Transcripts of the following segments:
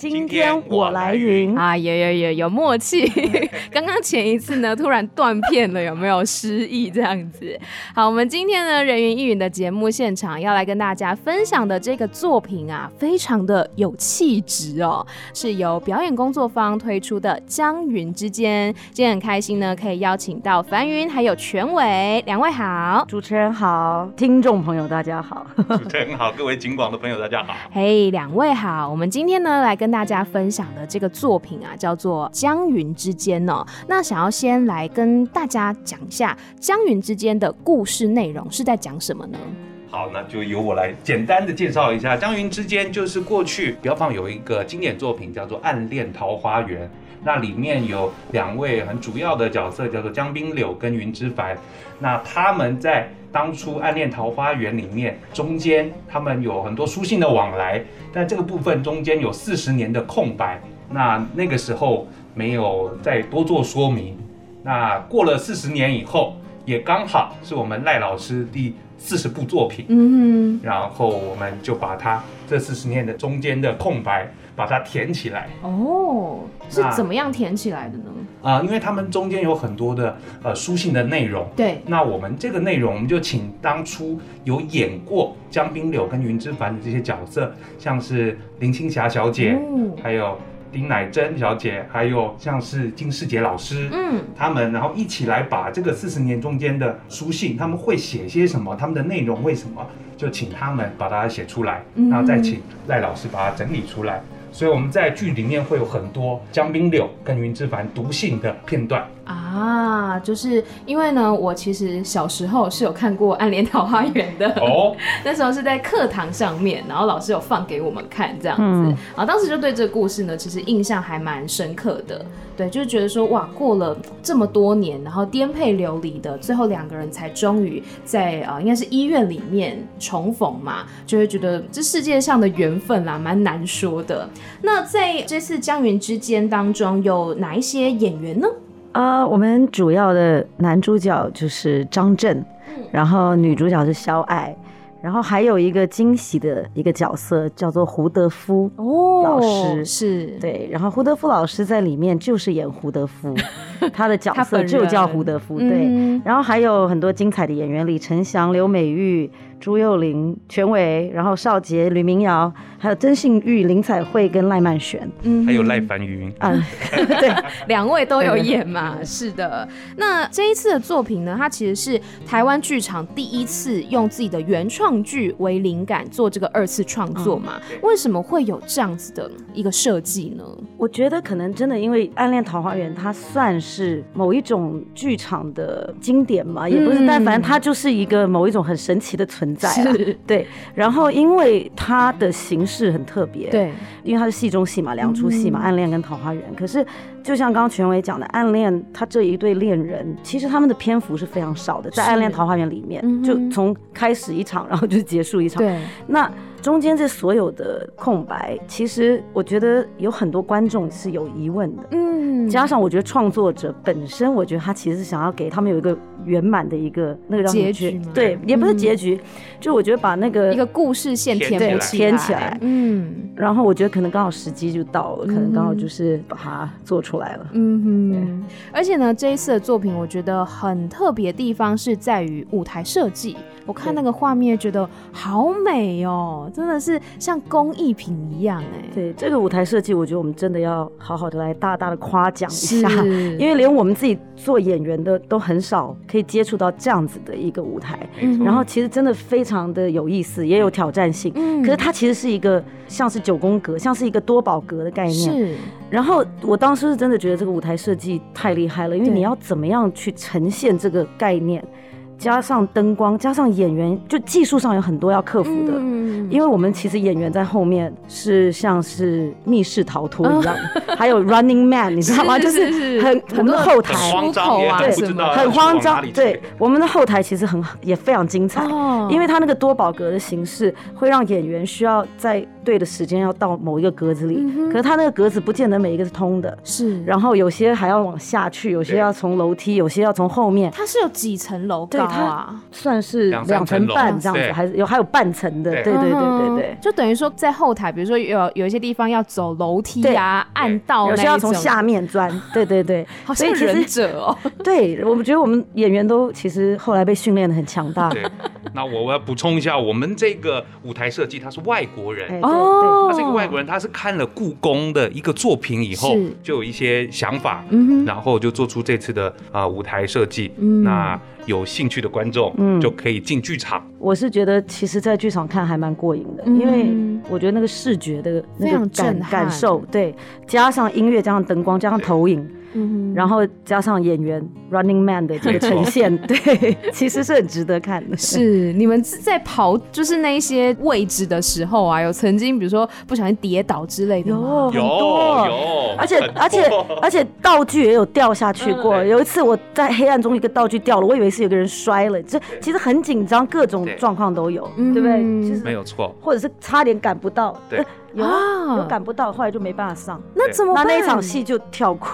今天我来云啊！有有有有默契。刚刚前一次呢，突然断片了，有没有失忆这样子？好，我们今天呢，人云亦云的节目现场要来跟大家分享的这个作品啊，非常的有气质哦，是由表演工作坊推出的《江云之间》。今天很开心呢，可以邀请到樊云还有全伟两位好，主持人好，听众朋友大家好，主持人好，各位景广的朋友大家好，嘿、hey，两位。好，我们今天呢，来跟跟大家分享的这个作品啊，叫做《江云之间》哦。那想要先来跟大家讲一下《江云之间》的故事内容是在讲什么呢？好，那就由我来简单的介绍一下，《江云之间》就是过去标放有一个经典作品叫做《暗恋桃花源》，那里面有两位很主要的角色，叫做江滨柳跟云之凡。那他们在当初暗恋桃花源里面，中间他们有很多书信的往来，但这个部分中间有四十年的空白，那那个时候没有再多做说明。那过了四十年以后，也刚好是我们赖老师第四十部作品，嗯，然后我们就把它这四十年的中间的空白把它填起来。哦，是怎么样填起来的呢？啊、呃，因为他们中间有很多的呃书信的内容。对，那我们这个内容，我们就请当初有演过江滨柳跟云之凡的这些角色，像是林青霞小姐，嗯，还有。丁乃真小姐，还有像是金世杰老师，嗯，他们然后一起来把这个四十年中间的书信，他们会写些什么，他们的内容为什么，就请他们把它写出来，然后再请赖老师把它整理出来。所以我们在剧里面会有很多江滨柳跟云之凡读信的片段。啊，就是因为呢，我其实小时候是有看过《暗恋桃花源》的。哦，那时候是在课堂上面，然后老师有放给我们看这样子，嗯、然后当时就对这个故事呢，其实印象还蛮深刻的，对，就是觉得说哇，过了这么多年，然后颠沛流离的，最后两个人才终于在啊、呃，应该是医院里面重逢嘛，就会觉得这世界上的缘分啦，蛮难说的。那在这次江云之间当中，有哪一些演员呢？啊、uh，我们主要的男主角就是张震，然后女主角是肖爱，然后还有一个惊喜的一个角色叫做胡德夫老师，oh, 是。对，然后胡德夫老师在里面就是演胡德夫，他的角色就叫胡德夫，对、嗯，然后还有很多精彩的演员，李承祥、刘美玉。朱幼玲、全伟，然后少杰、吕明瑶，还有曾信玉、林彩慧跟赖曼璇，嗯，还有赖凡云，嗯，对，两位都有演嘛，是的。那这一次的作品呢，它其实是台湾剧场第一次用自己的原创剧为灵感做这个二次创作嘛？嗯，为什么会有这样子的一个设计呢？我觉得可能真的因为《暗恋桃花源》它算是某一种剧场的经典嘛，也不是，但反正它就是一个某一种很神奇的存在。啊，对，然后因为它的形式很特别，对，因为它是戏中戏嘛，两出戏嘛，嗯，暗恋跟桃花源。可是就像刚刚权威讲的，暗恋他这一对恋人，其实他们的篇幅是非常少的，在暗恋桃花源里面，就从开始一场，然后就结束一场。对，那。中间这所有的空白，其实我觉得有很多观众是有疑问的。嗯，加上我觉得创作者本身，我觉得他其实是想要给他们有一个圆满的一个那个让结局。对，也不是结局，嗯、就我觉得把那个一个故事线填填起，填起来。嗯，然后我觉得可能刚好时机就到了，嗯、可能刚好就是把它做出来了。嗯哼，而且呢，这一次的作品我觉得很特别的地方是在于舞台设计。我看那个画面，觉得好美哦，真的是像工艺品一样哎。对，这个舞台设计，我觉得我们真的要好好的来大大的夸奖一下，因为连我们自己做演员的都很少可以接触到这样子的一个舞台。嗯，然后其实真的非常的有意思，也有挑战性。嗯，可是它其实是一个像是九宫格，像是一个多宝格的概念。是。然后我当时是真的觉得这个舞台设计太厉害了，因为你要怎么样去呈现这个概念。加上灯光，加上演员，就技术上有很多要克服的。嗯，因为我们其实演员在后面是像是密室逃脱一样，还有 Running Man，你知道吗？就是很我们的后台。很慌张，对，很慌张。对，我们的后台其实很也非常精彩，哦。因为它那个多宝格的形式会让演员需要在对的时间要到某一个格子里，可是它那个格子不见得每一个是通的，是，然后有些还要往下去，有些要从楼梯，有些要从后面。它是有几层楼高啊？算是两层半这样子，还是有还有半层的？对对对对对，就等于说在后台，比如说有有一些地方要走楼梯啊、暗道，有些要从下面钻。对对对，好像忍者哦。对，我们觉得我们演员都其实后来被训练的很强大。对，那我要补充一下，我们这个舞台设计他是外国人哦，他是一个外国人，他是看了故宫的一个作品以后，就有一些想法，然后就做出这次的啊舞台设计。那有兴趣的观众，嗯，就可以进剧场。我是觉得，其实，在剧场看还蛮过瘾的，因为我觉得那个视觉的那个感感受，对，加上音乐，加上灯光，加上投影。嗯，然后加上演员 Running Man 的这个呈现，对，其实是很值得看的。是你们在跑就是那一些位置的时候啊，有曾经比如说不小心跌倒之类的吗？有有，而且而且而且道具也有掉下去过。有一次我在黑暗中一个道具掉了，我以为是有个人摔了，这其实很紧张，各种状况都有，对不对？其实没有错，或者是差点赶不到。对。有啊，有赶不到，后来就没办法上。那怎么办？那那一场戏就跳过。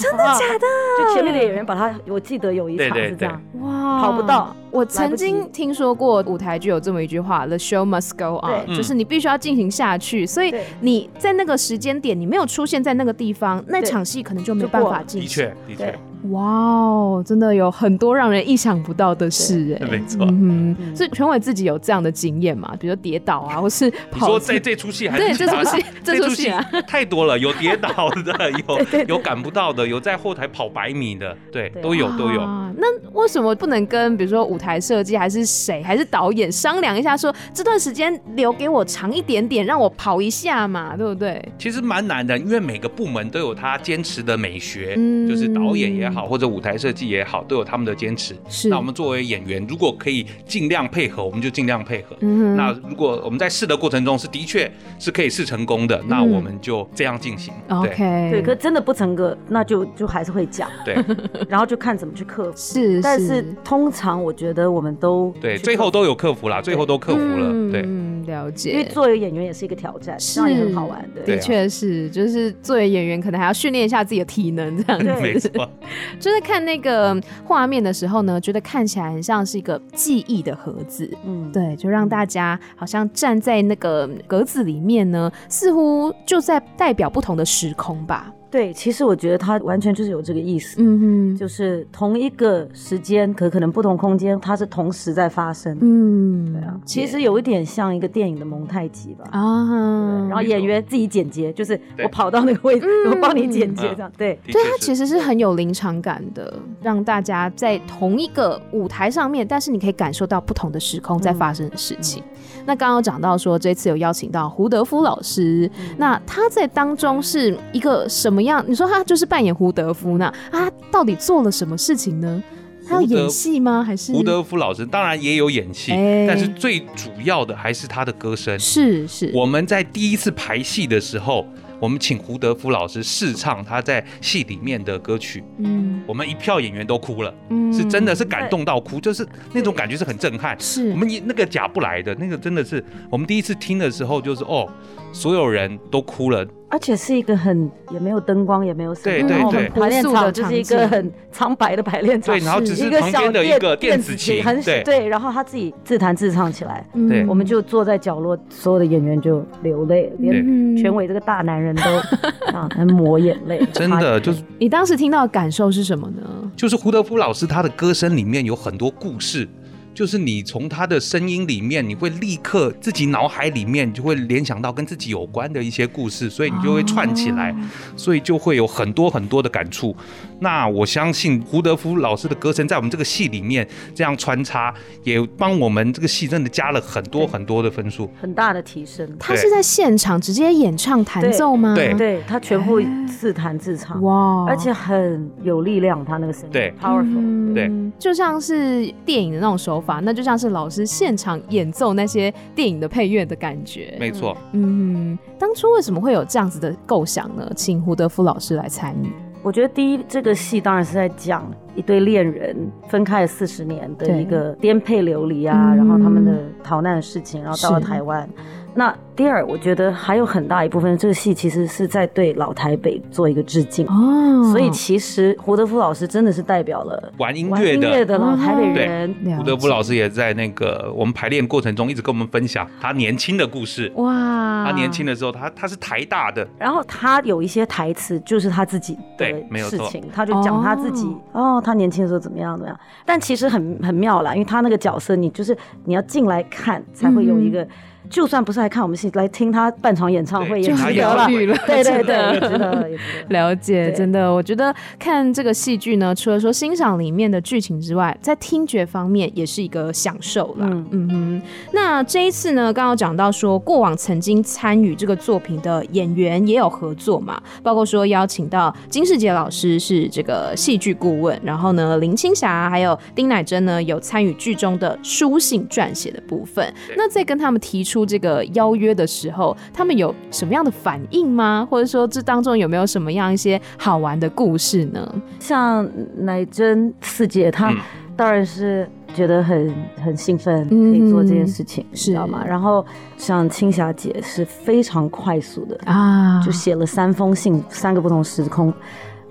真的假的？就前面的演员把他，我记得有一场是这样。哇，跑不到。我曾经听说过舞台剧有这么一句话：“The show must go on”，就是你必须要进行下去。所以你在那个时间点，你没有出现在那个地方，那场戏可能就没办法进行。的确，的确。哇哦，真的有很多让人意想不到的事哎。没错。嗯，所以全伟自己有这样的经验嘛？比如说跌倒啊，或是跑。说在这出戏还是？对，这出戏，这出戏啊太多了，有跌倒的，有有赶不到的，有在后台跑百米的，对，都有都有。那为什么不能跟比如说舞台设计还是谁还是导演商量一下，说这段时间留给我长一点点，让我跑一下嘛，对不对？其实蛮难的，因为每个部门都有他坚持的美学，就是导演也好，或者舞台设计也好，都有他们的坚持。是。那我们作为演员，如果可以尽量配合，我们就尽量配合。嗯。那如果我们在试的过程中是的确是可以试成功的，那我们就这样进行。OK。对，可真的不成个，那就就还是会讲。对。然后就看怎么去克服。是。但是通常我觉得我们都对，最后都有克服啦，最后都克服了。对。嗯，了解。因为作为演员也是一个挑战，这样也很好玩的。的确是，就是作为演员可能还要训练一下自己的体能，这样子。没错。就是看那个画面的时候呢，觉得看起来很像是一个记忆的盒子。嗯，对，就让大家好像站在那个格子里面呢，似乎就在代表不同的时空吧。对，其实我觉得他完全就是有这个意思，嗯哼，就是同一个时间，可可能不同空间，它是同时在发生，嗯，对啊，其实有一点像一个电影的蒙太奇吧，啊，然后演员自己剪接，就是我跑到那个位置，我帮你剪接这样，对，对，它其实是很有临场感的，让大家在同一个舞台上面，但是你可以感受到不同的时空在发生的事情。那刚刚讲到说，这次有邀请到胡德夫老师，那他在当中是一个什么？怎么样？你说他就是扮演胡德夫呢？啊，他到底做了什么事情呢？他要演戏吗？还是胡德夫老师当然也有演戏，欸、但是最主要的还是他的歌声。是是，我们在第一次排戏的时候，我们请胡德夫老师试唱他在戏里面的歌曲。嗯，我们一票演员都哭了，嗯，是真的是感动到哭，就是那种感觉是很震撼。是我们那个假不来的那个，真的是我们第一次听的时候，就是哦，所有人都哭了。而且是一个很也没有灯光，也没有什么，对对对，排练场就是一个很苍白的排练场，对，然后只是旁边的一个电子琴，很对，然后他自己自弹自唱起来，对，我们就坐在角落，所有的演员就流泪，连全伟这个大男人都 啊，还抹眼泪，真的就是。你当时听到的感受是什么呢？就是胡德夫老师他的歌声里面有很多故事。就是你从他的声音里面，你会立刻自己脑海里面就会联想到跟自己有关的一些故事，所以你就会串起来，所以就会有很多很多的感触。那我相信胡德夫老师的歌声在我们这个戏里面这样穿插，也帮我们这个戏真的加了很多很多的分数，很大的提升。他是在现场直接演唱弹奏吗？对，对他全部自弹自唱，哇，而且很有力量，他那个声音，对，powerful，对，就像是电影的那种手法，那就像是老师现场演奏那些电影的配乐的感觉。没错，嗯，当初为什么会有这样子的构想呢？请胡德夫老师来参与。我觉得第一，这个戏当然是在讲一对恋人分开了四十年的一个颠沛流离啊，然后他们的逃难的事情，然后到了台湾。那第二，我觉得还有很大一部分，这个戏其实是在对老台北做一个致敬哦。所以其实胡德夫老师真的是代表了玩音乐的，的老台北人。对，胡德夫老师也在那个我们排练过程中一直跟我们分享他年轻的故事。哇，他年轻的时候，他他是台大的，然后他有一些台词就是他自己的事情，他就讲他自己哦，他年轻的时候怎么样怎么样。但其实很很妙啦，因为他那个角色，你就是你要进来看才会有一个。就算不是来看我们戏，来听他半场演唱会也值得了。对对对，值得，了解，真的，我觉得看这个戏剧呢，除了说欣赏里面的剧情之外，在听觉方面也是一个享受啦。嗯嗯哼。那这一次呢，刚刚讲到说，过往曾经参与这个作品的演员也有合作嘛，包括说邀请到金世杰老师是这个戏剧顾问，然后呢，林青霞还有丁乃真呢有参与剧中的书信撰写的部分。那再跟他们提出。这个邀约的时候，他们有什么样的反应吗？或者说，这当中有没有什么样一些好玩的故事呢？像乃真四姐，她当然是觉得很很兴奋，可以做这件事情，嗯、知道吗？然后像青霞姐是非常快速的啊，就写了三封信，三个不同时空，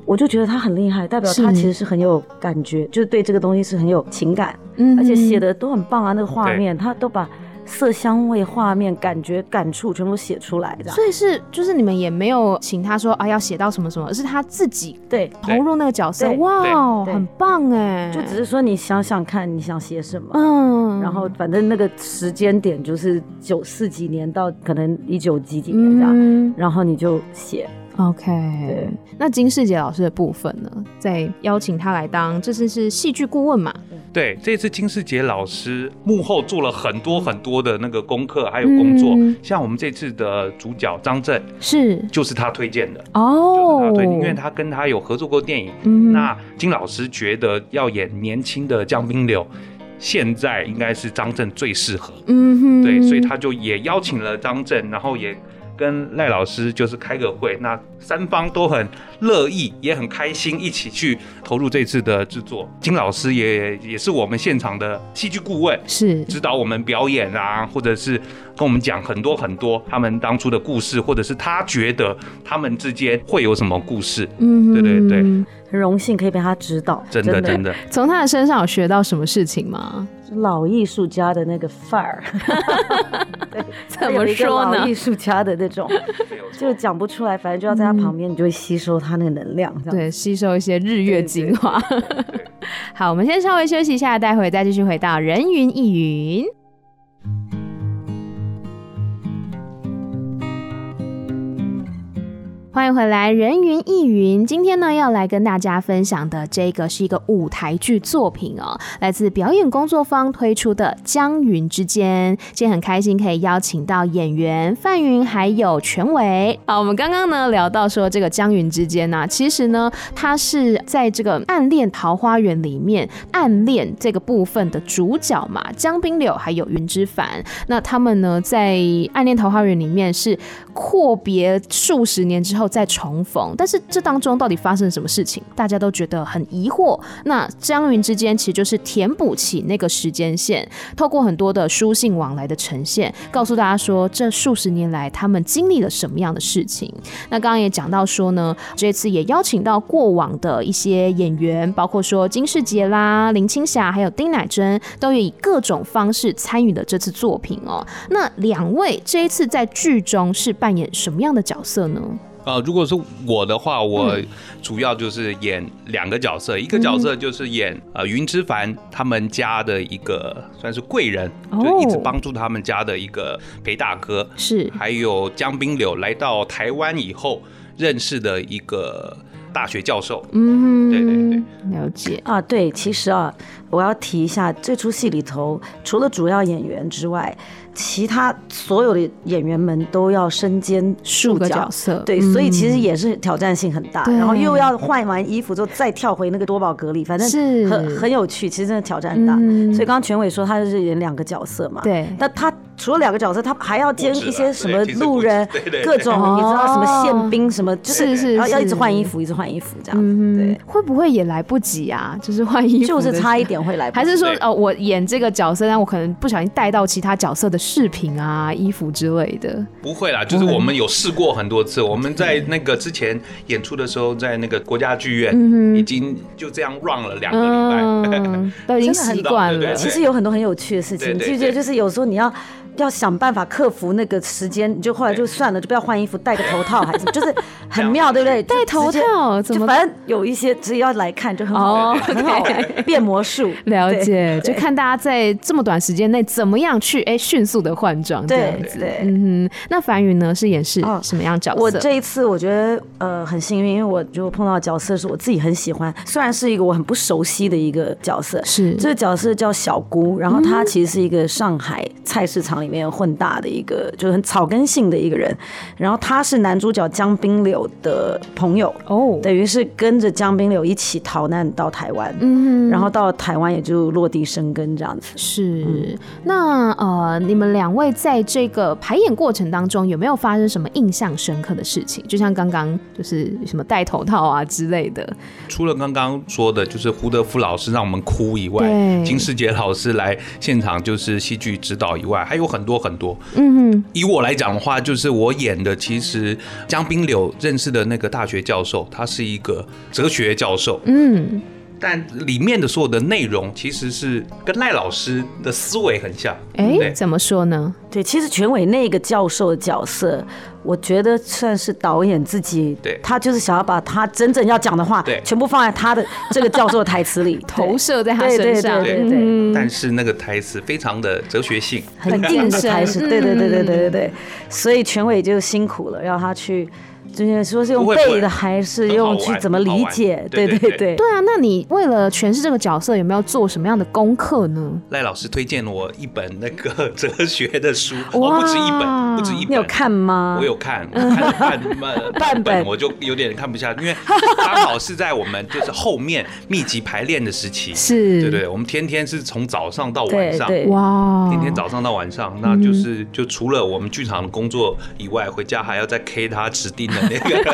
我就觉得她很厉害，代表她其实是很有感觉，就是对这个东西是很有情感，嗯，而且写的都很棒啊，那个画面她都把。色香味、画面、感觉、感触，全部写出来，的。所以是，就是你们也没有请他说啊，要写到什么什么，而是他自己对投入那个角色。哇，很棒哎！就只是说你想想看，你想写什么，嗯，然后反正那个时间点就是九四几年到可能一九几几年这样，嗯、然后你就写。OK，对。那金世杰老师的部分呢？在邀请他来当，这次是戏剧顾问嘛？对，这次金世杰老师幕后做了很多很多的那个功课，还有工作。嗯、像我们这次的主角张震，是就是他推荐的哦，就是他推荐，因为他跟他有合作过电影。嗯、那金老师觉得要演年轻的江滨柳，现在应该是张震最适合。嗯哼，对，所以他就也邀请了张震，然后也。跟赖老师就是开个会，那三方都很乐意，也很开心，一起去投入这次的制作。金老师也也是我们现场的戏剧顾问，是指导我们表演啊，或者是跟我们讲很多很多他们当初的故事，或者是他觉得他们之间会有什么故事。嗯，对对对，很荣幸可以被他指导，真的真的。从他的身上有学到什么事情吗？老艺术家的那个范儿，怎么说呢？老艺术家的那种，就讲不出来，反正就要在他旁边，你就会吸收他那个能量，对，吸收一些日月精华。好，我们先稍微休息一下，待会再继续回到人云亦云。欢迎回来，人云亦云。今天呢，要来跟大家分享的这个是一个舞台剧作品哦，来自表演工作坊推出的《江云之间》。今天很开心可以邀请到演员范云还有权伟。好，我们刚刚呢聊到说这个《江云之间》呢，其实呢，它是在这个《暗恋桃花源》里面暗恋这个部分的主角嘛，江滨柳还有云之凡。那他们呢，在《暗恋桃花源》里面是阔别数十年之后。再重逢，但是这当中到底发生了什么事情，大家都觉得很疑惑。那江云之间其实就是填补起那个时间线，透过很多的书信往来的呈现，告诉大家说这数十年来他们经历了什么样的事情。那刚刚也讲到说呢，这次也邀请到过往的一些演员，包括说金士杰啦、林青霞，还有丁乃真，都以各种方式参与了这次作品哦。那两位这一次在剧中是扮演什么样的角色呢？呃，如果是我的话，我主要就是演两个角色，嗯、一个角色就是演呃云之凡他们家的一个算是贵人，哦、就一直帮助他们家的一个裴大哥，是，还有江滨柳来到台湾以后认识的一个大学教授，嗯，对对对，了解。啊，对，其实啊，我要提一下这出戏里头，除了主要演员之外。其他所有的演员们都要身兼数个角色，对，所以其实也是挑战性很大。然后又要换完衣服之后再跳回那个多宝格里，反正很很有趣。其实真的挑战很大。所以刚刚权伟说他就是演两个角色嘛，对。那他除了两个角色，他还要兼一些什么路人，各种你知道什么宪兵什么，就是是，然后要一直换衣服，一直换衣服这样。对，会不会也来不及啊？就是换衣服，就是差一点会来。还是说哦，我演这个角色，但我可能不小心带到其他角色的饰品啊、衣服之类的，不会啦。就是我们有试过很多次。我们在那个之前演出的时候，在那个国家剧院，已经就这样 run 了两个礼拜，都已经 习惯了。其实有很多很有趣的事情，你记不记得？就是有时候你要。要想办法克服那个时间，你就后来就算了，就不要换衣服，戴个头套还是 就是很妙，对不对？戴头套怎么？反正有一些只要来看就很好，很好变魔术。了解，就看大家在这么短时间内怎么样去哎迅速的换装。对对，嗯哼。那凡瑜呢？是演是什么样角色？我这一次我觉得呃很幸运，因为我就碰到角色是我自己很喜欢，虽然是一个我很不熟悉的一个角色，是这个角色叫小姑，然后她其实是一个上海菜市场里里面混大的一个，就是很草根性的一个人，然后他是男主角江滨柳的朋友哦，等于是跟着江滨柳一起逃难到台湾，嗯，然后到了台湾也就落地生根这样子。是，嗯、那呃，你们两位在这个排演过程当中有没有发生什么印象深刻的事情？就像刚刚就是什么戴头套啊之类的。除了刚刚说的，就是胡德夫老师让我们哭以外，金世杰老师来现场就是戏剧指导以外，还有很。多很多，嗯哼，以我来讲的话，就是我演的，其实江滨柳认识的那个大学教授，他是一个哲学教授，嗯，但里面的所有的内容其实是跟赖老师的思维很像，哎，对怎么说呢？对，其实全伟那个教授的角色。我觉得算是导演自己，对，他就是想要把他真正要讲的话，对，全部放在他的这个教授的台词里，投射在他身上，对对对。但是那个台词非常的哲学性，很硬的台词，对对对对对对对。所以全伟就辛苦了，要他去。就是说是用背的，还是用去怎么理解？对对对对啊！那你为了诠释这个角色，有没有做什么样的功课呢？赖老师推荐了我一本那个哲学的书，哦，不止一本，不止一本。你有看吗？我有看，我看了半本，半本我就 有点看不下，因为刚好是在我们就是后面密集排练的时期，是，对对，我们天天是从早上到晚上，哇，天天早上到晚上，那就是就除了我们剧场的工作以外，回家还要再 K 他指定的。那个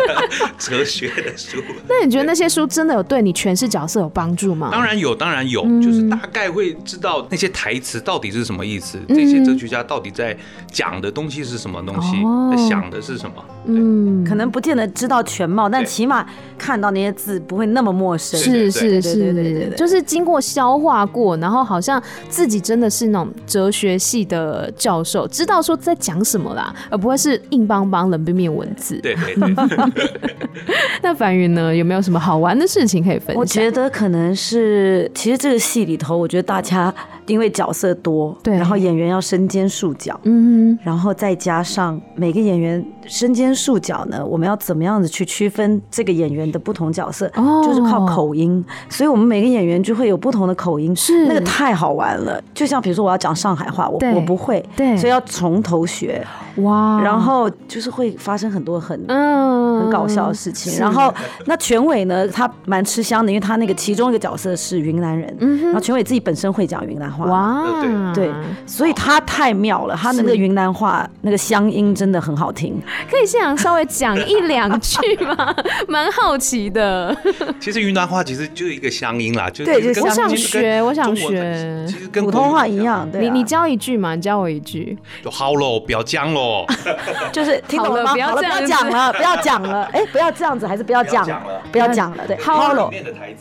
哲学的书，那你觉得那些书真的有对你诠释角色有帮助吗？当然有，当然有，就是大概会知道那些台词到底是什么意思，这些哲学家到底在讲的东西是什么东西，在想的是什么。嗯，可能不见得知道全貌，但起码看到那些字不会那么陌生。是是是，就是经过消化过，然后好像自己真的是那种哲学系的教授，知道说在讲什么啦，而不会是硬邦邦冷冰冰文字。对对对。那凡云呢？有没有什么好玩的事情可以分享？我觉得可能是，其实这个戏里头，我觉得大家因为角色多，对，然后演员要身兼数角，嗯哼，然后再加上每个演员身兼数角呢，我们要怎么样子去区分这个演员的不同角色？哦，就是靠口音，所以我们每个演员就会有不同的口音，是那个太好玩了。就像比如说我要讲上海话，我我不会，对，所以要从头学，哇，然后就是会发生很多很嗯很搞笑的事情。然后那全伟呢，他蛮吃香的，因为他那个其中一个角色是云南人，然后全伟自己本身会讲云南话，哇，对，所以他太妙了，他那个云南话那个乡音真的很好听。可以现场稍微讲一两句吗？蛮好奇的。其实云南话其实就是一个乡音啦，就对，我想学，我想学，其实跟普通话一样。对，你你教一句嘛，你教我一句。就好喽，不要讲喽。喽。就是 听懂了吗？不要讲了，不要讲了。哎，不要这样子，还是不要讲了，不要讲了。对，好了，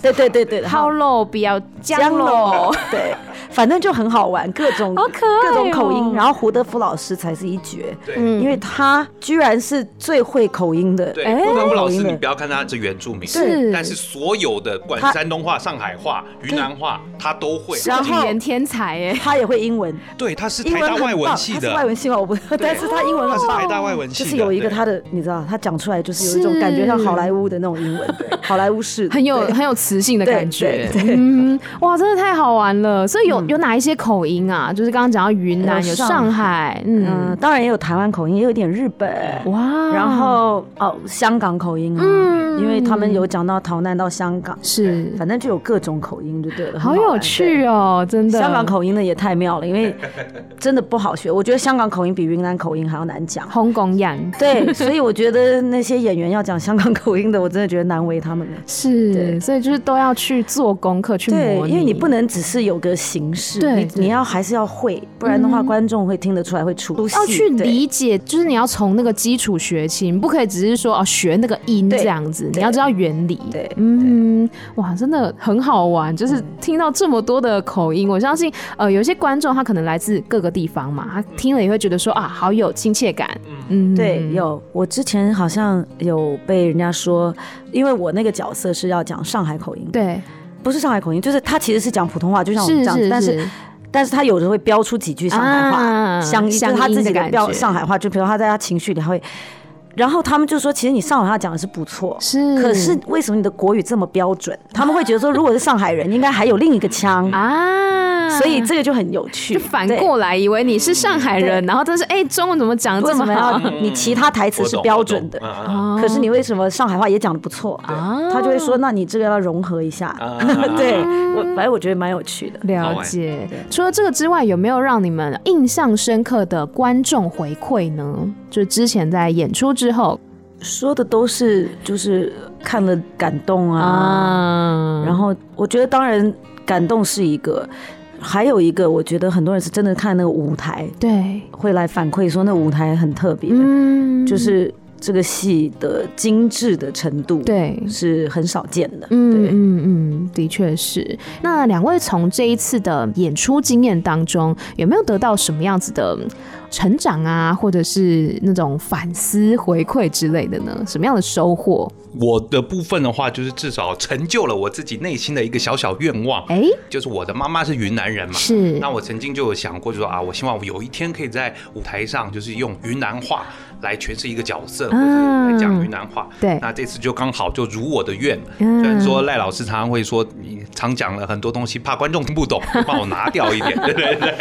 对对对对，好喽，不要讲喽。对，反正就很好玩，各种各种口音。然后胡德夫老师才是一绝，对，因为他居然是最会口音的。对，胡德夫老师，你不要看他是原住民，是，但是所有的管山东话、上海话、云南话，他都会。然后语言天才哎，他也会英文。对，他是台大外文系的，外文系嘛，我不，但是他英文他是台大外文系，就是有一个他的，你知道，他讲出来就是有一种感觉像好莱坞的那种英文，好莱坞式，很有很有磁性的感觉。嗯，哇，真的太好玩了。所以有有哪一些口音啊？就是刚刚讲到云南，有上海，嗯，当然也有台湾口音，也有点日本，哇，然后哦，香港口音，啊，因为他们有讲到逃难到香港，是，反正就有各种口音就对了，好有趣哦，真的。香港口音呢也太妙了，因为真的不好学，我觉得香港口音比云南口音还要难讲。香港人，对，所以我觉得那些演员要讲香港口音的，我真的觉得难为他们了。是，所以就是都要去做功课去模拟，因为你不能只是有个形式，对，你要还是要会，不然的话观众会听得出来会出戏。要去理解，就是你要从那个基础学起，你不可以只是说哦学那个音这样子，你要知道原理。对，嗯，哇，真的很好玩，就是听到这么多的口音，我相信呃有些观众他可能来自各个地方嘛，他听了也会觉得说啊好有亲切感。嗯，对，有我之前好像有被人家说，因为我那个角色是要讲上海口音，对，不是上海口音，就是他其实是讲普通话，就像我们这样子，但是但是他有时候会飙出几句上海话，相就他自己的飙上海话，就比如他在他情绪里他会，然后他们就说，其实你上海话讲的是不错，是，可是为什么你的国语这么标准？他们会觉得说，如果是上海人，应该还有另一个腔。啊。所以这个就很有趣，就反过来以为你是上海人，然后但是哎，中文怎么讲的这么好？你其他台词是标准的，可是你为什么上海话也讲的不错啊？他就会说，那你这个要融合一下。对我，反正我觉得蛮有趣的。了解。除了这个之外，有没有让你们印象深刻的观众回馈呢？就之前在演出之后说的都是，就是看了感动啊。然后我觉得，当然感动是一个。还有一个，我觉得很多人是真的看那个舞台，对，会来反馈说那舞台很特别，嗯，就是这个戏的精致的程度，对，是很少见的，嗯嗯嗯，的确是。那两位从这一次的演出经验当中，有没有得到什么样子的成长啊，或者是那种反思回馈之类的呢？什么样的收获？我的部分的话，就是至少成就了我自己内心的一个小小愿望。哎，就是我的妈妈是云南人嘛，是。那我曾经就有想过，就说啊，我希望我有一天可以在舞台上，就是用云南话来诠释一个角色，或者来讲云南话。对。那这次就刚好就如我的愿。虽然说赖老师常常会说，你常讲了很多东西，怕观众听不懂，帮我拿掉一点，对对对。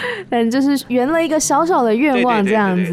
但就是圆了一个小小的愿望，这样子。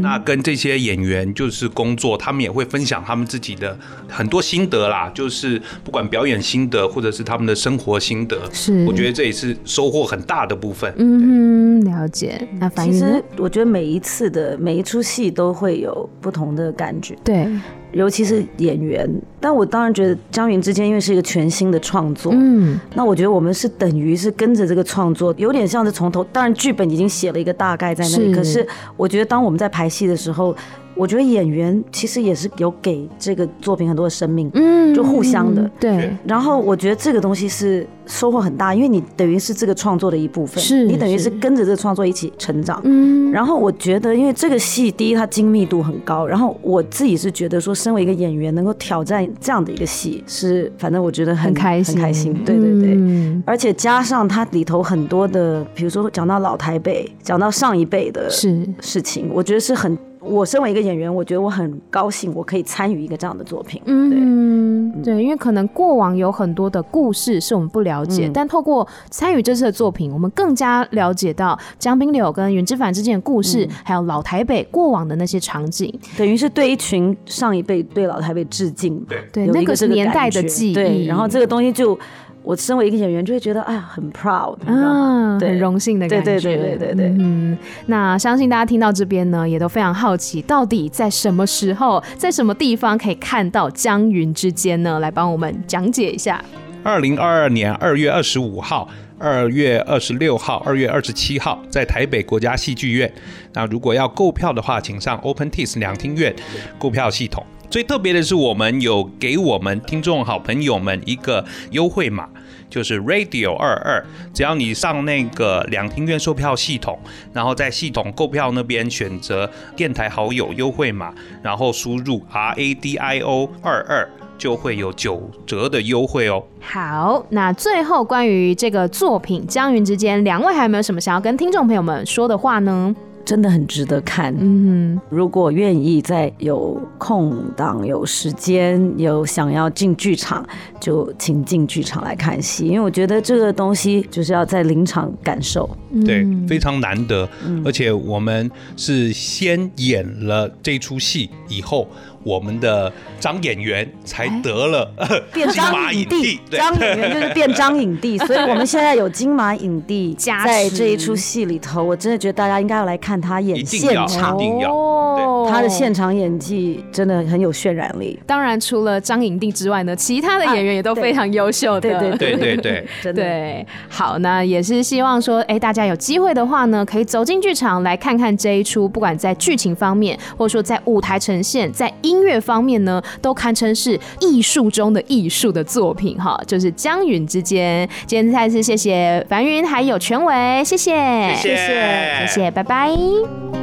那跟这些演员就是工作，他们也会分享他们自己的很多心得啦，就是不管表演心得，或者是他们的生活心得，是我觉得这也是收获很大的部分。嗯，了解。那反正其实我觉得每一次的每一出戏都会有不同的感觉。对。尤其是演员，但我当然觉得姜云之间因为是一个全新的创作，嗯，那我觉得我们是等于是跟着这个创作，有点像是从头。当然剧本已经写了一个大概在那里，是可是我觉得当我们在排戏的时候。我觉得演员其实也是有给这个作品很多的生命，嗯，就互相的，对。然后我觉得这个东西是收获很大，因为你等于是这个创作的一部分，是你等于是跟着这个创作一起成长，嗯。然后我觉得，因为这个戏第一它精密度很高，然后我自己是觉得说，身为一个演员能够挑战这样的一个戏，是反正我觉得很，很开心，很开心，对对对。嗯。而且加上它里头很多的，比如说讲到老台北，讲到上一辈的事事情，我觉得是很。我身为一个演员，我觉得我很高兴，我可以参与一个这样的作品。嗯，对，对，因为可能过往有很多的故事是我们不了解，嗯、但透过参与这次的作品，我们更加了解到江滨柳跟袁之凡之间的故事，嗯、还有老台北过往的那些场景，等于是对一群上一辈对老台北致敬。对，对，那个是年代的记忆。对，然后这个东西就。我身为一个演员，就会觉得哎呀，很 proud，嗯，很荣幸的感觉。对对对对对对。嗯，那相信大家听到这边呢，也都非常好奇，到底在什么时候，在什么地方可以看到江云之间呢？来帮我们讲解一下。二零二二年二月二十五号。二月二十六号、二月二十七号在台北国家戏剧院。那如果要购票的话，请上 OpenTix 两厅院购票系统。最特别的是，我们有给我们听众好朋友们一个优惠码。就是 Radio 二二，只要你上那个两厅院售票系统，然后在系统购票那边选择电台好友优惠码，然后输入 RADIO 二二，就会有九折的优惠哦。好，那最后关于这个作品《江云之间》，两位还有没有什么想要跟听众朋友们说的话呢？真的很值得看。嗯，如果愿意在有空档、有时间、有想要进剧场，就请进剧场来看戏。因为我觉得这个东西就是要在临场感受，对，非常难得。而且我们是先演了这出戏以后。我们的张演员才得了金马影帝，张演员就是变张影帝，所以我们现在有金马影帝在这一出戏里头，我真的觉得大家应该要来看他演现场，一定要，他的现场演技真的很有渲染力。当然，除了张影帝之外呢，其他的演员也都非常优秀的，对对对对对，真的对。好，那也是希望说，哎，大家有机会的话呢，可以走进剧场来看看这一出，不管在剧情方面，或者说在舞台呈现，在音乐方面呢，都堪称是艺术中的艺术的作品哈。就是江云之间，今天再次谢谢樊云还有权维，谢谢，谢谢，谢谢，谢谢，拜拜。